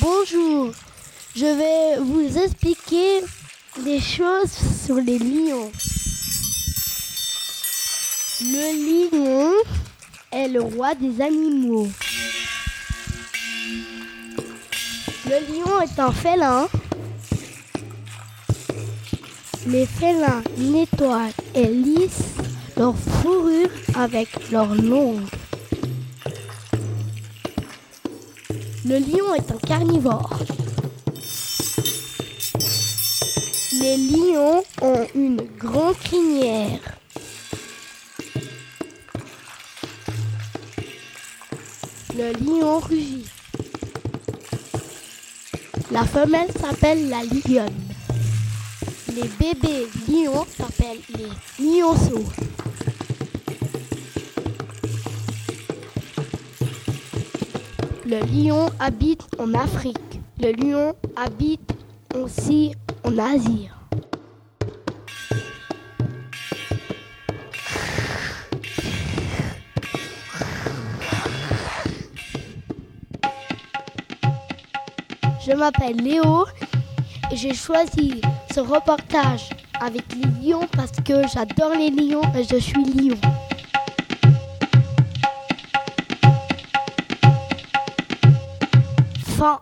Bonjour, je vais vous expliquer des choses sur les lions. Le lion est le roi des animaux. Le lion est un félin. Les félins nettoient et lissent leur fourrure avec leurs longues. Le lion est un carnivore. Les lions ont une grande crinière. Le lion rugit. La femelle s'appelle la lionne. Les bébés lions s'appellent les lionceaux. Le lion habite en Afrique. Le lion habite aussi en Asie. Je m'appelle Léo et j'ai choisi ce reportage avec les lions parce que j'adore les lions et je suis lion. 放